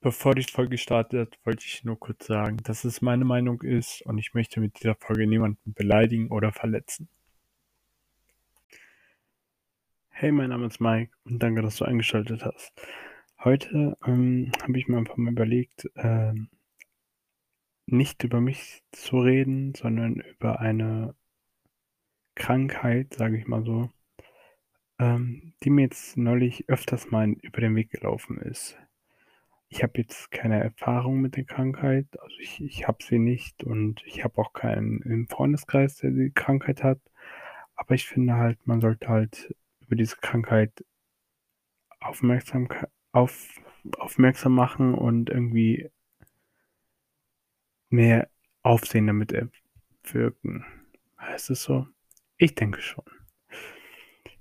Bevor die Folge startet, wollte ich nur kurz sagen, dass es meine Meinung ist und ich möchte mit dieser Folge niemanden beleidigen oder verletzen. Hey, mein Name ist Mike und danke, dass du eingeschaltet hast. Heute ähm, habe ich mir einfach mal überlegt, äh, nicht über mich zu reden, sondern über eine Krankheit, sage ich mal so, ähm, die mir jetzt neulich öfters mal über den Weg gelaufen ist. Ich habe jetzt keine Erfahrung mit der Krankheit, also ich ich habe sie nicht und ich habe auch keinen im Freundeskreis, der die Krankheit hat. Aber ich finde halt, man sollte halt über diese Krankheit Aufmerksamkei auf aufmerksam machen und irgendwie mehr Aufsehen damit erwirken. Heißt es so? Ich denke schon.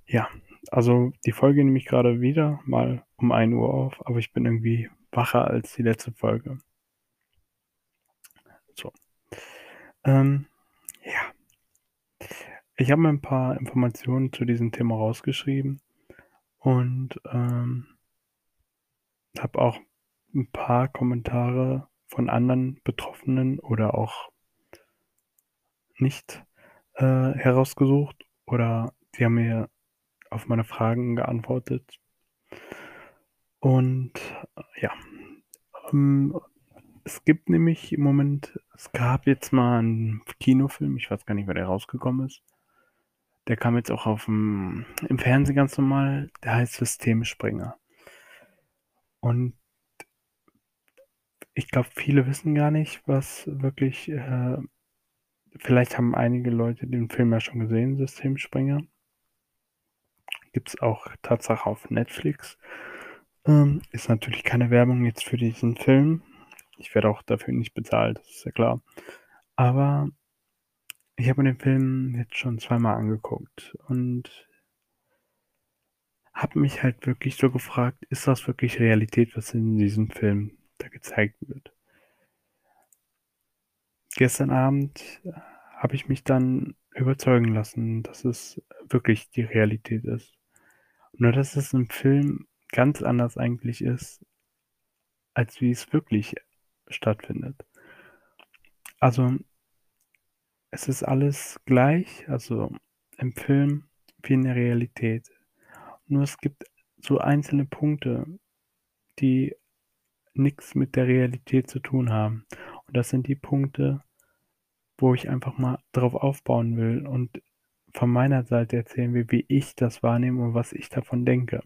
Ja, also die Folge nehme ich gerade wieder mal um 1 Uhr auf, aber ich bin irgendwie wacher als die letzte Folge. So. Ähm, ja. Ich habe mir ein paar Informationen zu diesem Thema rausgeschrieben und ähm, habe auch ein paar Kommentare von anderen Betroffenen oder auch nicht äh, herausgesucht oder die haben mir auf meine Fragen geantwortet. Und äh, ja, ähm, es gibt nämlich im Moment, es gab jetzt mal einen Kinofilm, ich weiß gar nicht, wer der rausgekommen ist. Der kam jetzt auch auf dem, im Fernsehen ganz normal, der heißt Systemspringer. Und ich glaube, viele wissen gar nicht, was wirklich, äh, vielleicht haben einige Leute den Film ja schon gesehen, Systemspringer. Gibt es auch Tatsache auf Netflix. Ähm, ist natürlich keine Werbung jetzt für diesen Film. Ich werde auch dafür nicht bezahlt, das ist ja klar. Aber ich habe mir den Film jetzt schon zweimal angeguckt und habe mich halt wirklich so gefragt, ist das wirklich Realität, was in diesem Film da gezeigt wird? Gestern Abend äh, habe ich mich dann überzeugen lassen, dass es wirklich die Realität ist. Nur dass es im Film ganz anders eigentlich ist, als wie es wirklich stattfindet. Also es ist alles gleich, also im Film wie in der Realität. Nur es gibt so einzelne Punkte, die nichts mit der Realität zu tun haben. Und das sind die Punkte, wo ich einfach mal drauf aufbauen will und von meiner Seite erzählen will, wie ich das wahrnehme und was ich davon denke.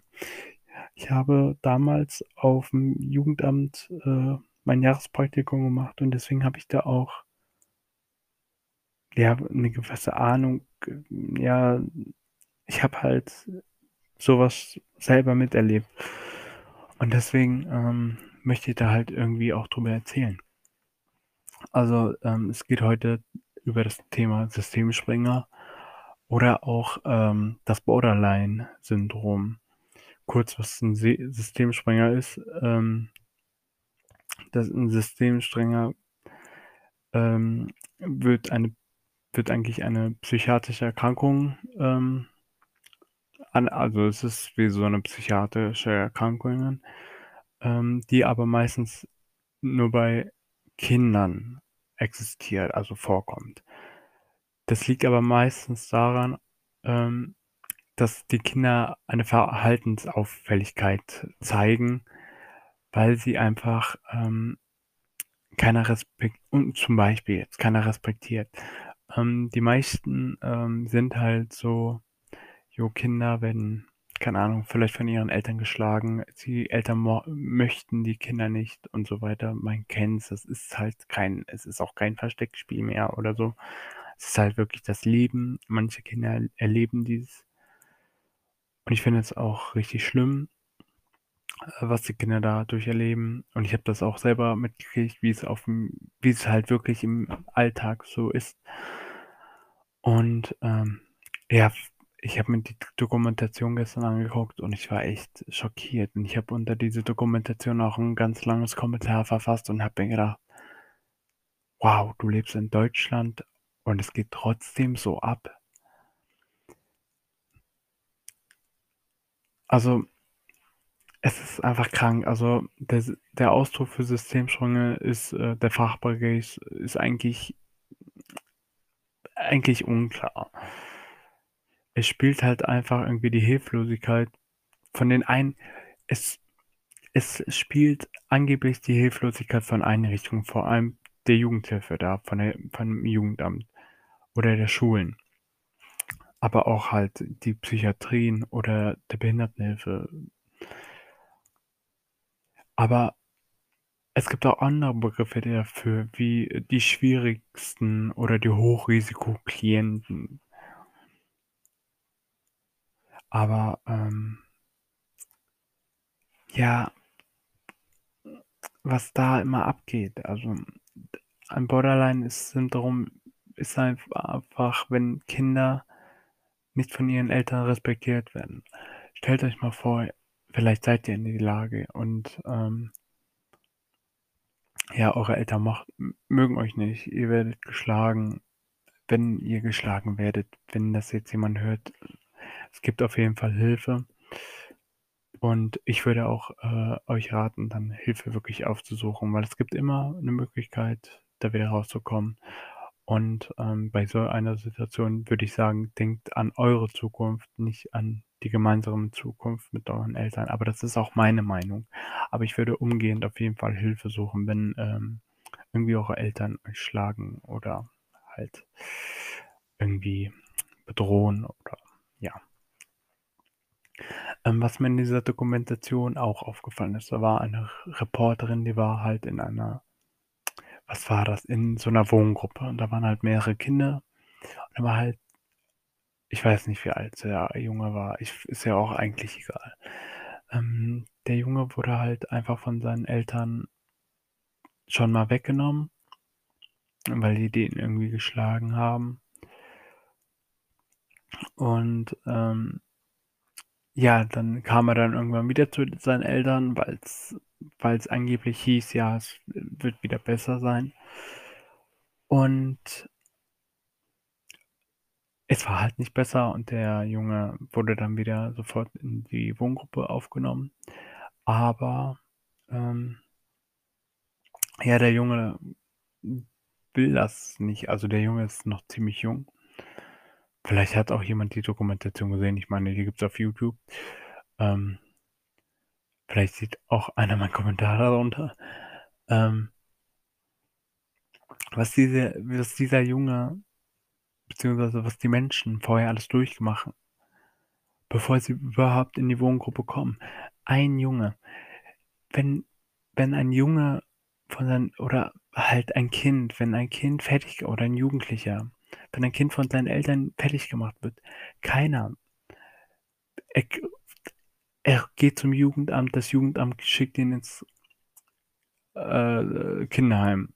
Ich habe damals auf dem Jugendamt äh, mein Jahrespraktikum gemacht und deswegen habe ich da auch ja eine gewisse Ahnung. Ja, ich habe halt sowas selber miterlebt und deswegen ähm, möchte ich da halt irgendwie auch drüber erzählen. Also ähm, es geht heute über das Thema Systemspringer oder auch ähm, das Borderline-Syndrom. Kurz, was ein Systemspringer ist. Ähm, das ein Systemspringer ähm, wird eine wird eigentlich eine psychiatrische Erkrankung ähm, an, also es ist wie so eine psychiatrische Erkrankung, ähm, die aber meistens nur bei Kindern existiert, also vorkommt. Das liegt aber meistens daran, ähm, dass die Kinder eine Verhaltensauffälligkeit zeigen, weil sie einfach ähm, keiner Respekt und zum Beispiel jetzt keiner respektiert. Ähm, die meisten ähm, sind halt so, jo, Kinder werden, keine Ahnung, vielleicht von ihren Eltern geschlagen, die Eltern möchten die Kinder nicht und so weiter. Man kennt's, das ist halt kein, es ist auch kein Versteckspiel mehr oder so. Es ist halt wirklich das Leben. Manche Kinder erleben dies. Und ich finde es auch richtig schlimm, äh, was die Kinder dadurch erleben. Und ich habe das auch selber mitgekriegt, wie es auf wie es halt wirklich im Alltag so ist. Und ähm, ja, ich habe mir die Dokumentation gestern angeguckt und ich war echt schockiert. Und ich habe unter diese Dokumentation auch ein ganz langes Kommentar verfasst und habe mir gedacht, wow, du lebst in Deutschland und es geht trotzdem so ab. Also Es ist einfach krank. Also, der der Ausdruck für Systemsprünge ist äh, der Fachbegriff ist eigentlich eigentlich unklar. Es spielt halt einfach irgendwie die Hilflosigkeit von den einen es es spielt angeblich die Hilflosigkeit von Einrichtungen, vor allem der Jugendhilfe da, von der vom Jugendamt oder der Schulen. Aber auch halt die Psychiatrien oder der Behindertenhilfe. Aber es gibt auch andere Begriffe dafür, wie die schwierigsten oder die Hochrisikoklienten. Aber, ähm ja was da immer abgeht. Also, ein Borderline-Syndrom ist einfach, wenn Kinder nicht von ihren Eltern respektiert werden. Stellt euch mal vor, vielleicht seid ihr in die Lage und, ähm ja, eure Eltern moch mögen euch nicht. Ihr werdet geschlagen, wenn ihr geschlagen werdet, wenn das jetzt jemand hört. Es gibt auf jeden Fall Hilfe. Und ich würde auch, äh, euch raten, dann Hilfe wirklich aufzusuchen, weil es gibt immer 'ne Möglichkeit, da wieder rauszukommen. Und, ähm, bei so einer Situation würde ich sagen, denkt an eure Zukunft, nicht an die gemeinsame Zukunft mit euren Eltern. Aber das ist auch meine Meinung. Aber ich würde umgehend auf jeden Fall Hilfe suchen, wenn, ähm, irgendwie eure Eltern euch schlagen oder halt irgendwie bedrohen oder ja. Ähm, was mir in dieser Dokumentation auch aufgefallen ist, da war eine Reporterin, die war halt in einer was war das? In so 'ner Wohngruppe und da waren halt mehrere Kinder. Und da war halt ich weiß nicht, wie alt der Junge war. Ich ist ja auch eigentlich egal. Ähm, der Junge wurde halt einfach von seinen Eltern schon mal weggenommen weil die den irgendwie geschlagen haben. Und, ähm ja, dann kam er dann irgendwann wieder zu seinen Eltern, weil's weil's angeblich hieß, ja, es wird wieder besser sein. Und es war halt nicht besser und der Junge wurde dann wieder sofort in die Wohngruppe aufgenommen. Aber, ähm ja, der Junge will das nicht. Also, der Junge ist noch ziemlich jung. Vielleicht hat auch jemand die Dokumentation gesehen. Ich meine, die gibt's auf YouTube. Ähm vielleicht sieht auch einer meinen Kommentar darunter. Ähm was diese was dieser Junge beziehungsweise was die Menschen vorher alles durchmachen bevor sie überhaupt in die Wohngruppe kommen. Ein Junge. Wenn wenn ein Junge von seinen oder halt ein Kind wenn ein Kind fertig oder ein Jugendlicher, wenn ein Kind von seinen Eltern fertig gemacht wird, keiner er geht zum Jugendamt, das Jugendamt schickt ihn ins äh, Kinderheim.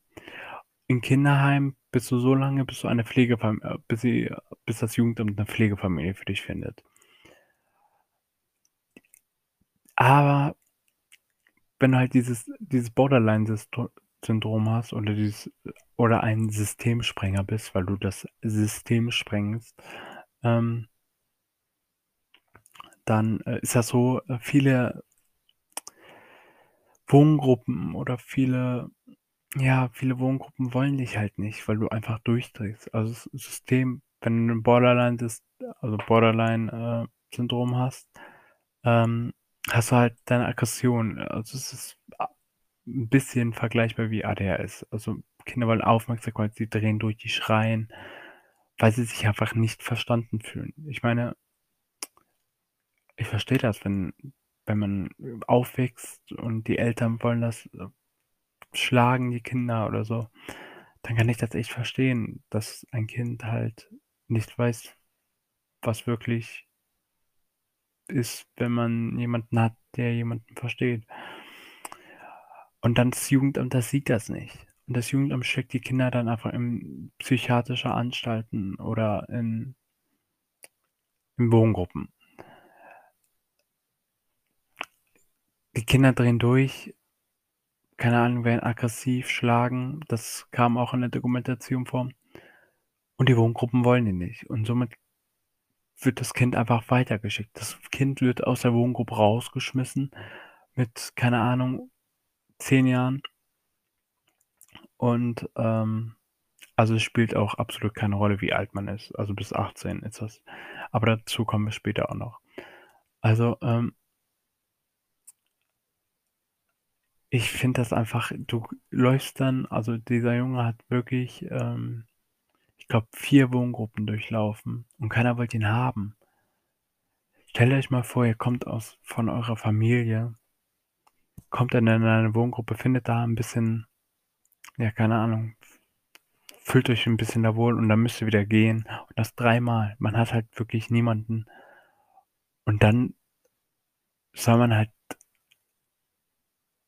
Im Kinderheim bist du so lange, bis du eine Pflegefam äh, bis sie bis das Jugendamt 'ne Pflegefamilie für dich findet. Aber wenn du halt dieses dieses Borderline-Systo Syndrom hast oder dieses oder ein Systemsprenger bist, weil du das System sprengst, ähm dann, äh, ist das so, äh, viele Wohngruppen oder viele ja, viele Wohngruppen wollen dich halt nicht, weil du einfach durchdrehst. Also, das System wenn du 'n Borderline Sys also, Borderline, äh, Syndrom hast, ähm, hast du halt deine Aggression. Also, es ist a 'n bisschen vergleichbar wie ADHS. Also, Kinder wollen Aufmerksamkeit, sie drehen durch, die schreien, weil sie sich einfach nicht verstanden fühlen. Ich meine ich verstehe das, wenn wenn man aufwächst und die Eltern wollen das äh, schlagen die Kinder oder so, dann kann ich das echt verstehen, dass ein Kind halt nicht weiß, was wirklich ist, wenn man jemanden hat, der jemanden versteht. Und dann das Jugendamt, das sieht das nicht. Und das Jugendamt steckt die Kinder dann einfach in psychiatrische Anstalten oder in in Wohngruppen. Die Kinder drehen durch. Keine Ahnung, werden aggressiv, schlagen. Das kam auch in der Dokumentation vor. Und die Wohngruppen wollen die nicht. Und somit wird das Kind einfach weitergeschickt. Das Kind wird aus der Wohngruppe rausgeschmissen, mit, keine Ahnung, 10 Jahren. Und, ähm, also es spielt auch absolut keine Rolle, wie alt man ist. Also bis 18 ist das. Aber dazu kommen wir später auch noch. Also, ähm ich finde das einfach du läufst dann also dieser Junge hat wirklich, ähm, ich glaube, 4 Wohngruppen durchlaufen und keiner wollte ihn haben. Stellt euch mal vor, ihr kommt aus von eurer Familie kommt dann in eine Wohngruppe, findet da 'n bisschen ja, keine Ahnung, fühlt euch 'n bisschen da wohl und dann müsst ihr wieder gehen und das dreimal. Man hat halt wirklich niemanden. Und dann soll man halt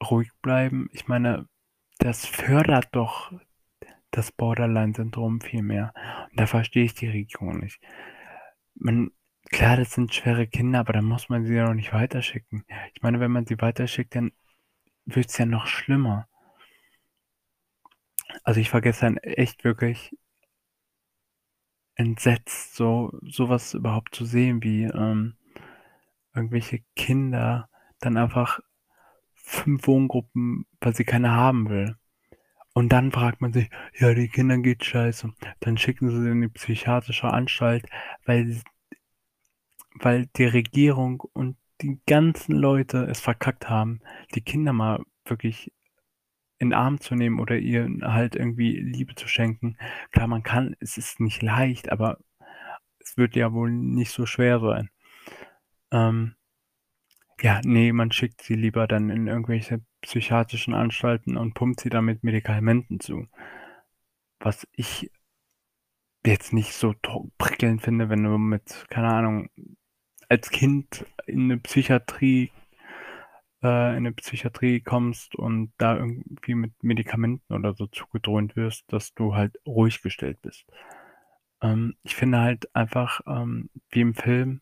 ruhig bleiben. Ich meine, das fördert doch das Borderline-Syndrom viel mehr. Und da verstehe ich die Regierung nicht. Man klar, das sind schwere Kinder, aber dann muss man sie ja auch nicht weiterschicken. Ich meine, wenn man sie weiterschickt, dann wird's ja noch schlimmer. Also, ich war gestern echt wirklich entsetzt, so so was überhaupt zu sehen, wie, ähm, irgendwelche Kinder dann einfach 5 Wohngruppen weil sie keine haben will. Und dann fragt man sich: „Ja, den Kindern geht's scheiße.“ Dann schicken sie in die psychiatrische Anstalt, weil weil die Regierung und die ganzen Leute es verkackt haben, die Kinder mal wirklich in 'n Arm zu nehmen oder ihnen halt irgendwie Liebe zu schenken. Klar, man kann es ist nicht leicht, aber es wird ja wohl nicht so schwer sein. Ähm, ja, ne, man schickt sie lieber dann in irgendwelche psychiatrischen Anstalten und pumpt sie dann mit Medikamenten zu. Was ich jetzt nicht so prickelnd finde, wenn du mit, keine Ahnung, als Kind in 'ne Psychiatrie äh, in 'ne Psychiatrie kommst und da irgendwie mit Medikamenten oder so zugedröhnt wirst, dass du halt ruhig gestellt bist. Ähm, ich finde halt einfach, ähm, wie im Film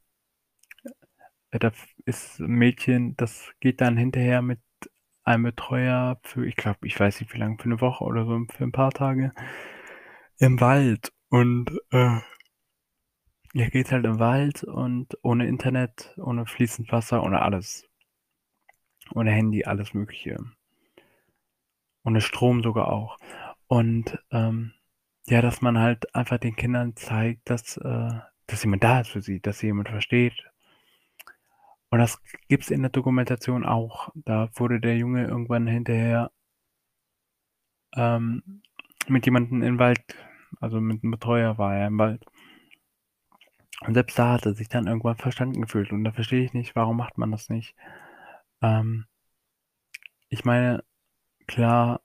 äh, da ist 'n Mädchen, das geht dann hinterher mit einem Betreuer für ich glaube, ich weiß nicht wie lang, für 'ne Woche oder so, für 'n paar Tage im Wald und, äh ja, geht halt im Wald und ohne Internet, ohne fließend Wasser, ohne alles. Ohne Handy, alles Mögliche. Ohne Strom sogar auch. Und, ähm, ja, dass man halt einfach den Kindern zeigt, dass äh, dass jemand da ist für sie, dass sie jemand versteht. Und das gibt's in der Dokumentation auch. Da wurde der Junge irgendwann hinterher ähm, mit jemandem 'n Wald also mit 'nem Betreuer war er im Wald. Und selbst da hat er sich dann irgendwann verstanden gefühlt und da verstehe ich nicht, warum macht man das nicht? Ähm ich meine, klar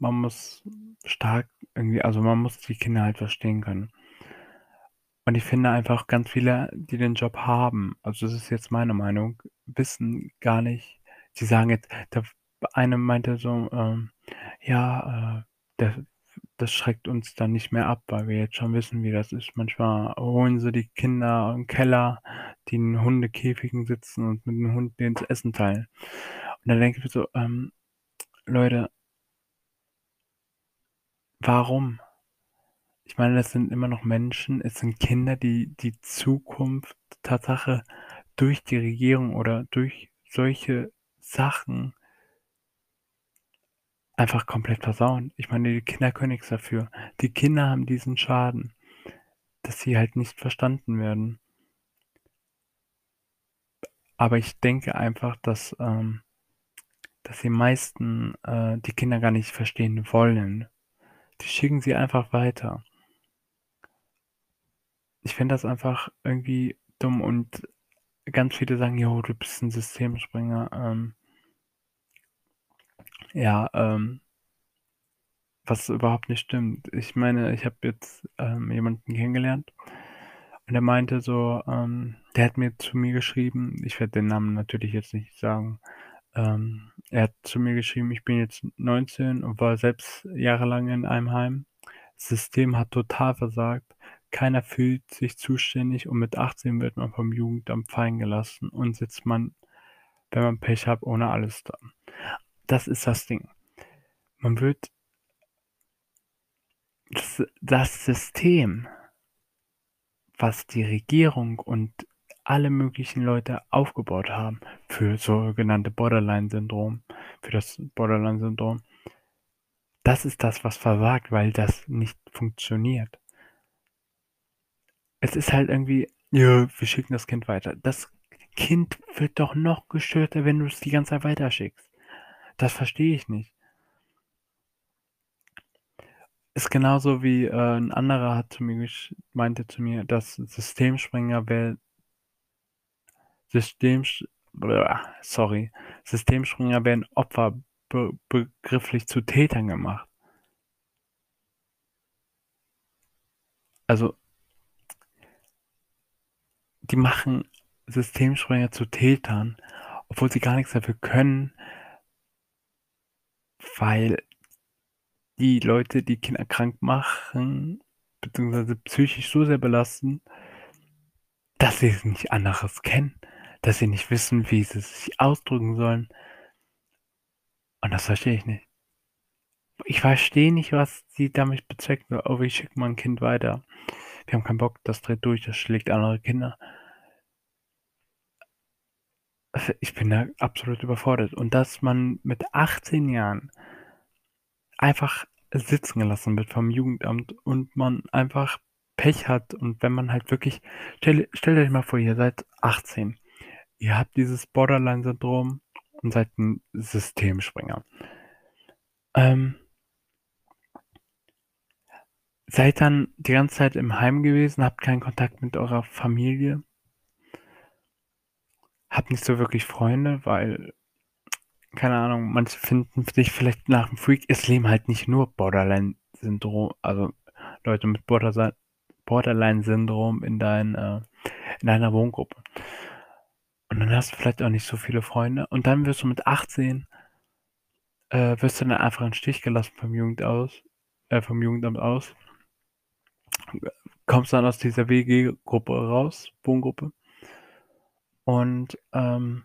man muss stark irgendwie also man muss die Kinder halt verstehen können. Und ich finde einfach ganz viele, die den Job haben also das ist jetzt meine Meinung, wissen gar nicht sie sagen jetzt der eine meinte so, ähm: „Ja, äh, der das schreckt uns dann nicht mehr ab, weil wir jetzt schon wissen, wie das ist. Manchmal holen sie die Kinder im Keller, die in Hundekäfigen sitzen und mit den Hunden denen das Essen teilen.“ Und dann denke ich mir so: „Ähm, Leute“ Warum? Ich meine, das sind immer noch Menschen. Es sind Kinder, die die Zukunft Tatsache durch die Regierung oder durch solche Sachen einfach komplett versauen. Ich meine, die Kinder können nix dafür. Die Kinder haben diesen Schaden, dass sie halt nicht verstanden werden. Aber ich denke einfach, dass, ähm dass die meisten, äh, die Kinder gar nicht verstehen wollen. Die schicken sie einfach weiter. Ich finde das einfach irgendwie dumm und ganz viele sagen: „Jo, du bist 'n Systemspringer“, ähm ja, ähm was überhaupt nicht stimmt. Ich meine, ich habe jetzt, ähm, jemanden kennengelernt und der meinte so, ähm der hat mir zu mir geschrieben ich werde den Namen natürlich jetzt nicht sagen. Ähm, er hat zu mir geschrieben: „Ich bin jetzt 19 und war selbst jahrelang in einem Heim. System hat total versagt. Keiner fühlt sich zuständig und mit 18 wird man vom Jugendamt fallen gelassen und sitzt man, wenn man Pech hat, ohne alles da.“ Das ist das Ding. Man wird das das System was die Regierung und alle möglichen Leute aufgebaut haben für sogenannte Borderline-Syndrom, für das Borderline-Syndrom. Das ist das, was versagt, weil das nicht funktioniert. Es ist halt irgendwie, ja, wir schicken das Kind weiter. Das Kind wird doch noch gestörter, wenn du es die ganze Zeit weiterschickst. Das verstehe ich nicht. Ist genauso wie äh, ein anderer hat zu mir meinte zu mir, dass Systemspringer wäre System sorry, Systemspringer werden Opfer be begrifflich zu Tätern gemacht. Also die machen Systemspringer zu Tätern, obwohl sie gar nichts dafür können, weil die Leute, die Kinder krank machen, beziehungsweise psychisch so sehr belasten, dass sie es nicht anderes kennen, dass sie nicht wissen, wie sie sich ausdrücken sollen. Und das verstehe ich nicht. Ich verstehe nicht, was sie damit bezwecken. Oh, ich schicke mal ein Kind weiter. Wir haben keinen Bock, das dreht durch, das schlägt andere Kinder. Ich bin da absolut überfordert. Und dass man mit 18 Jahren einfach sitzen gelassen wird vom Jugendamt und man einfach Pech hat und wenn man halt wirklich, stell, stellt euch mal vor, ihr seid 18, ihr habt dieses Borderline-Syndrom und seid ein Systemspringer. Ähm, seid dann die ganze Zeit im Heim gewesen, habt keinen Kontakt mit eurer Familie, habt nicht so wirklich Freunde, weil keine Ahnung, manche finden sich vielleicht nach dem Freak, es leben halt nicht nur Borderline-Syndrom, also Leute mit Borderline-Syndrom in, dein, äh, in deiner Wohngruppe. Und dann hast du vielleicht auch nicht so viele Freunde. Und dann wirst du mit 18, äh, wirst du dann einfach in Stich gelassen vom Jugend aus, äh, vom Jugendamt aus. Kommst dann aus dieser WG-Gruppe raus, Wohngruppe. Und ähm,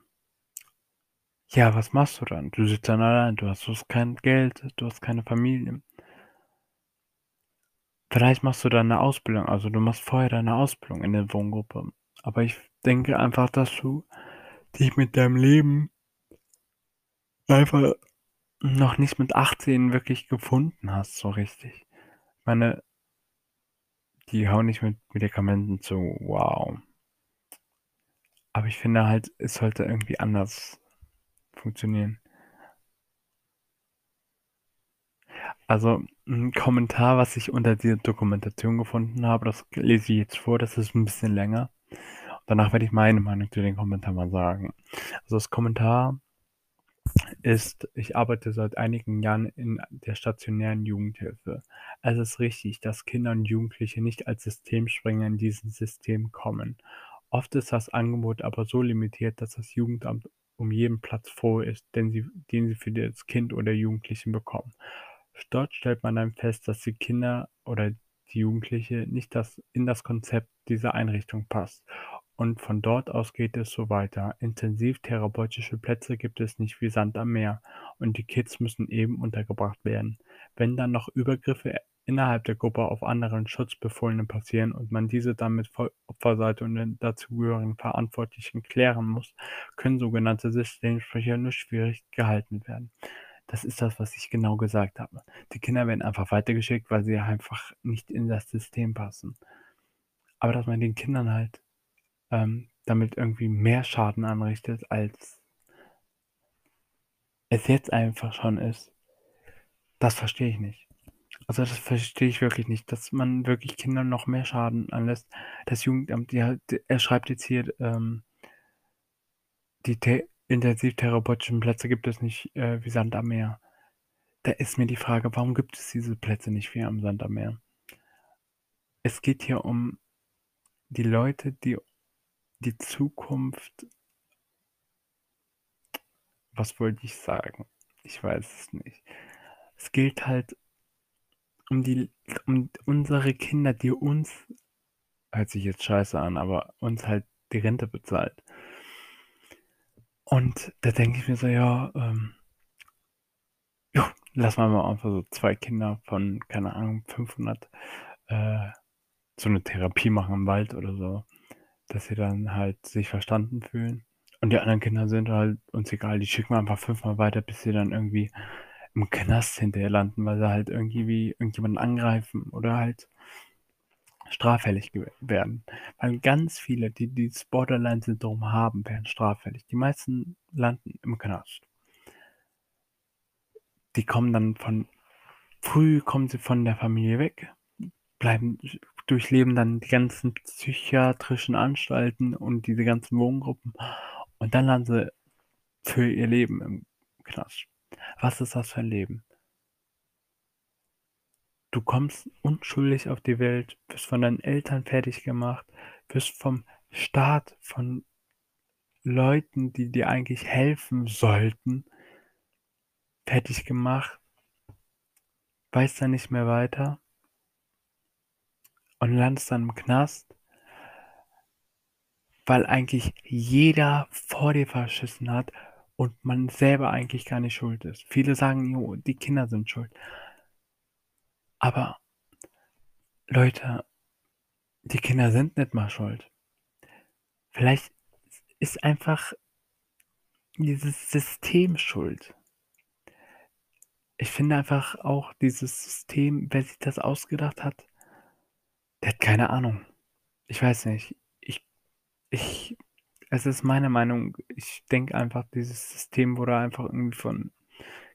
ja, was machst du dann? Du sitzt dann allein, du hast kein Geld, du hast keine Familie. Vielleicht machst du dann eine Ausbildung, also du machst vorher deine Ausbildung in der Wohngruppe. Aber ich denke einfach, dass du dich mit deinem Leben einfach noch nicht mit 18 wirklich gefunden hast, so richtig. Ich meine, die hauen nicht mit Medikamenten zu, wow. Aber ich finde halt, es sollte irgendwie anders funktionieren. Also ein Kommentar, was ich unter dieser Dokumentation gefunden habe, das lese ich jetzt vor, das ist ein bisschen länger. Danach werde ich meine Meinung zu den Kommentar mal sagen. Also das Kommentar ist, ich arbeite seit einigen Jahren in der stationären Jugendhilfe. Es ist richtig, dass Kinder und Jugendliche nicht als Systemspringer in dieses System kommen. Oft ist das Angebot aber so limitiert, dass das Jugendamt um jeden Platz froh ist, den sie, den sie für das Kind oder Jugendlichen bekommen. Dort stellt man dann fest, dass die Kinder oder die Jugendliche nicht das, in das Konzept dieser Einrichtung passt. Und von dort aus geht es so weiter. Intensivtherapeutische Plätze gibt es nicht wie Sand am Meer und die Kids müssen eben untergebracht werden. Wenn dann noch Übergriffe innerhalb der Gruppe auf anderen Schutzbefohlenen passieren und man diese dann mit Opferseite und den dazugehörigen Verantwortlichen klären muss, können sogenannte Systemsprecher nur schwierig gehalten werden. Das ist das, was ich genau gesagt habe. Die Kinder werden einfach weitergeschickt, weil sie einfach nicht in das System passen. Aber dass man den Kindern halt ähm, damit irgendwie mehr Schaden anrichtet, als es jetzt einfach schon ist, das verstehe ich nicht. Also das verstehe ich wirklich nicht, dass man wirklich Kindern noch mehr Schaden anlässt. Das Jugendamt, ja, er schreibt jetzt hier, ähm, die intensivtherapeutischen Plätze gibt es nicht äh, wie Sand am Meer. Da ist mir die Frage, warum gibt es diese Plätze nicht wie am Sand am Meer? Es geht hier um die Leute, die die Zukunft. Was wollte ich sagen? Ich weiß es nicht. Es gilt halt um die, um unsere Kinder, die uns, hört sich jetzt scheiße an, aber uns halt die Rente bezahlt. Und da denke ich mir so, ja, ähm, jo, lass mal mal einfach so zwei Kinder von, keine Ahnung, 500 äh, so eine Therapie machen im Wald oder so. dass sie dann halt sich verstanden fühlen. Und die anderen Kinder sind halt uns egal, die schicken wir einfach fünfmal weiter, bis sie dann irgendwie im Knast hinterher landen, weil sie halt irgendwie irgendjemanden angreifen oder halt straffällig werden. Weil ganz viele, die dieses Borderline-Syndrom haben, werden straffällig. Die meisten landen im Knast. Die kommen dann von früh kommen sie von der Familie weg, bleiben durchleben dann die ganzen psychiatrischen Anstalten und diese ganzen Wohngruppen und dann landen sie für ihr Leben im Knast. Was ist das für ein Leben? Du kommst unschuldig auf die Welt, wirst von deinen Eltern fertig gemacht, wirst vom Staat, von Leuten, die dir eigentlich helfen sollten, fertig gemacht, weißt dann nicht mehr weiter und landest dann im Knast, weil eigentlich jeder vor dir verschissen hat und man selber eigentlich gar nicht schuld ist. Viele sagen, jo, die Kinder sind schuld. Aber Leute, die Kinder sind nicht mal schuld. Vielleicht ist einfach dieses System schuld. Ich finde einfach auch dieses System, wer sich das ausgedacht hat, der hat keine Ahnung. Ich weiß nicht. Ich, ich, es ist meine Meinung. Ich denke einfach, dieses System wurde einfach irgendwie von,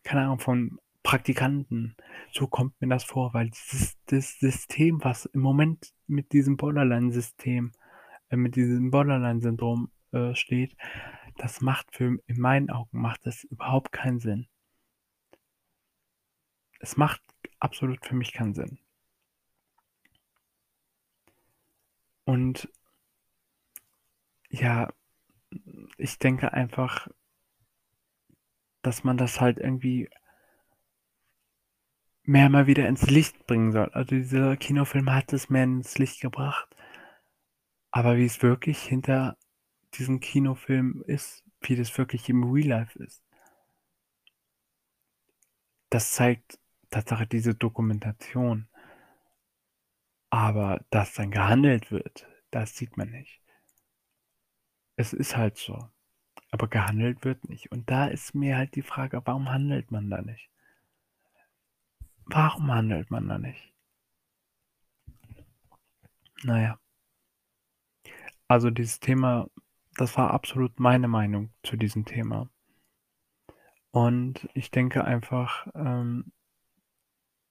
keine Ahnung, von Praktikanten. So kommt mir das vor, weil dieses das System, was im Moment mit diesem Borderline-System, äh, mit diesem Borderline-Syndrom äh, steht, das macht für, in meinen Augen, macht das überhaupt keinen Sinn. Es macht absolut für mich keinen Sinn. Und ja, ich denke einfach, dass man das halt irgendwie mehr mal wieder ins Licht bringen soll. Also dieser Kinofilm hat es mehr ins Licht gebracht. Aber wie es wirklich hinter diesem Kinofilm ist, wie das wirklich im Real Life ist, das zeigt Tatsache diese Dokumentation. Aber dass dann gehandelt wird, das sieht man nicht. Es ist halt so. Aber gehandelt wird nicht. Und da ist mir halt die Frage, warum handelt man da nicht? Warum handelt man da nicht? Naja. Also dieses Thema, das war absolut meine Meinung zu diesem Thema. Und ich denke einfach, ähm,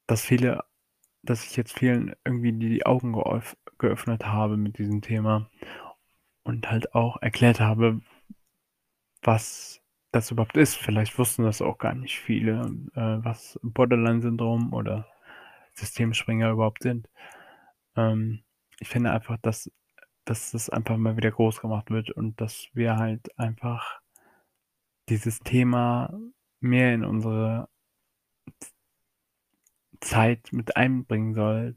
dass viele dass ich jetzt vielen irgendwie die Augen geöff geöffnet habe mit diesem Thema und halt auch erklärt habe, was das überhaupt ist. Vielleicht wussten das auch gar nicht viele, äh, was Borderline-Syndrom oder Systemspringer überhaupt sind. Ähm, ich finde einfach, dass, dass das einfach mal wieder groß gemacht wird und dass wir halt einfach dieses Thema mehr in unsere Zeit mit einbringen soll,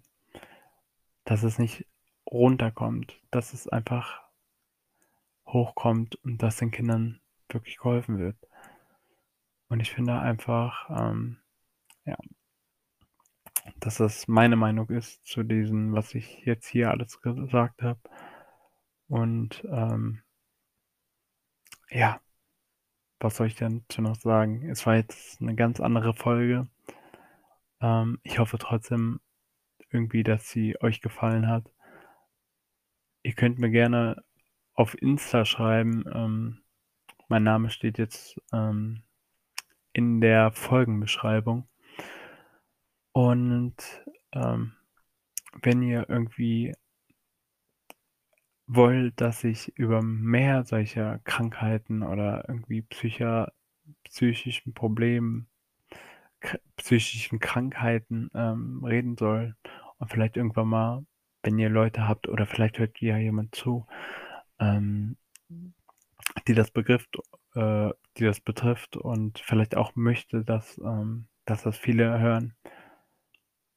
dass es nicht runterkommt, dass es einfach hochkommt und dass den Kindern wirklich geholfen wird. Und ich finde einfach, ähm, ja, dass das meine Meinung ist zu diesem, was ich jetzt hier alles gesagt habe. Und ähm, ja, was soll ich denn noch sagen? Es war jetzt eine ganz andere Folge. Ähm, ich hoffe trotzdem irgendwie, dass sie euch gefallen hat. Ihr könnt mir gerne auf Insta schreiben. Ähm, mein Name steht jetzt ähm, in der Folgenbeschreibung. Und ähm, wenn ihr irgendwie wollt, dass ich über mehr solcher Krankheiten oder irgendwie psycher, psychischen Problemen psychischen Krankheiten ähm, reden soll und vielleicht irgendwann mal, wenn ihr Leute habt oder vielleicht hört ja jemand zu, ähm, die das begrifft, äh, die das betrifft und vielleicht auch möchte, dass, ähm, dass das viele hören,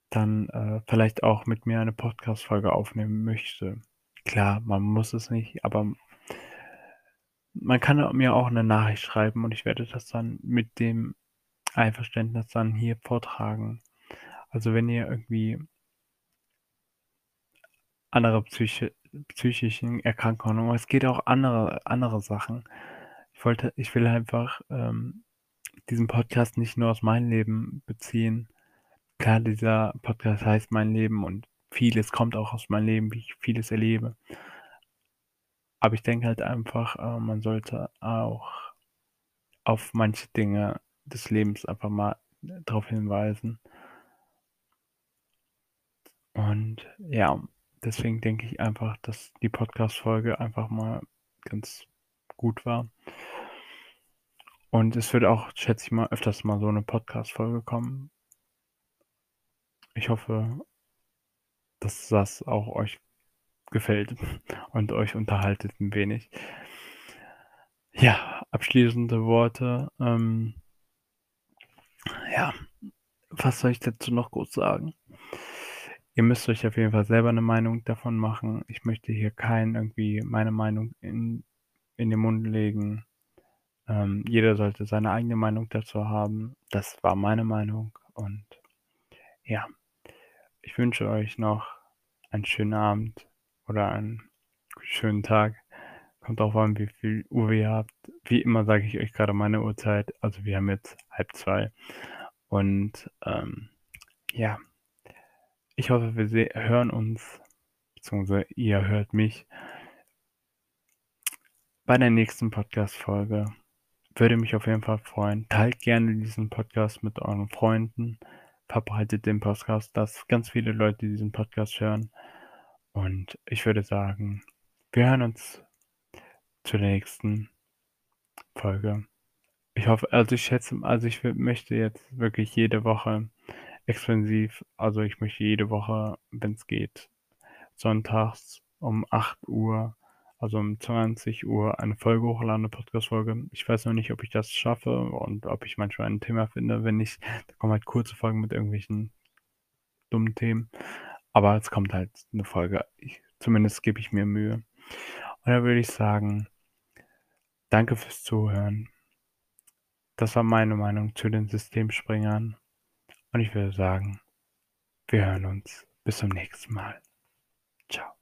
dann äh, vielleicht auch mit mir eine Podcast-Folge aufnehmen möchte. Klar, man muss es nicht, aber man kann mir auch eine Nachricht schreiben und ich werde das dann mit dem Einverständnis dann hier vortragen. Also wenn ihr irgendwie andere Psyche, psychischen Erkrankungen, aber es geht auch andere andere Sachen. Ich wollte ich will einfach, ähm, diesen Podcast nicht nur aus meinem Leben beziehen. Klar, dieser Podcast heißt „Mein Leben“ und vieles kommt auch aus meinem Leben, wie ich vieles erlebe. Aber ich denke halt einfach, äh, man sollte auch auf manche Dinge des Lebens einfach mal drauf hinweisen. Und ja, deswegen denke ich einfach, dass die Podcast-Folge einfach mal ganz gut war. Und es wird auch, schätze ich mal, öfters mal so 'ne Podcast-Folge kommen. Ich hoffe dass das auch euch gefällt und euch unterhaltet 'n wenig. Ja, abschließende Worte, ähm ja, was soll ich dazu noch groß sagen? Ihr müsst euch auf jeden Fall selber 'ne Meinung davon machen. Ich möchte hier keinen irgendwie meine Meinung in in den Mund legen. Ähm, jeder sollte seine eigene Meinung dazu haben. Das war meine Meinung und ja. Ich wünsche euch noch einen schönen Abend oder einen schönen Tag. Kommt drauf an, wie viel Uhr ihr habt. Wie immer sage ich euch grade meine Uhrzeit. Also, wir haben jetzt 1:30 und, ähm, ja. Ich hoffe, wir hören uns, beziehungsweise ihr hört mich bei der nächsten Podcast-Folge. Würde mich auf jeden Fall freuen. Teilt gerne diesen Podcast mit euren Freunden. Verbreitet den Podcast, dass ganz viele Leute diesen Podcast hören. Und ich würde sagen, wir hören uns zur nächsten Folge. Ich hoffe also, ich schätze also, ich möchte jetzt wirklich jede Woche exklusiv also, ich möchte jede Woche, wenn's geht, sonntags um 8:00, also, um 20:00 eine Folge hochladen, 'ne Podcast-Folge. Ich weiß noch nicht, ob ich das schaffe und ob ich manchmal ein Thema finde. Wenn nicht, dann kommen halt kurze Folgen mit irgendwelchen dummen Themen. Aber es kommt halt 'ne Folge. Ich zumindest gebe ich mir Mühe. Und dann würde ich sagen danke fürs Zuhören. Das war meine Meinung zu den Systemspringern. Und ich würde sagen, wir hören uns. Bis zum nächsten Mal. Tschau.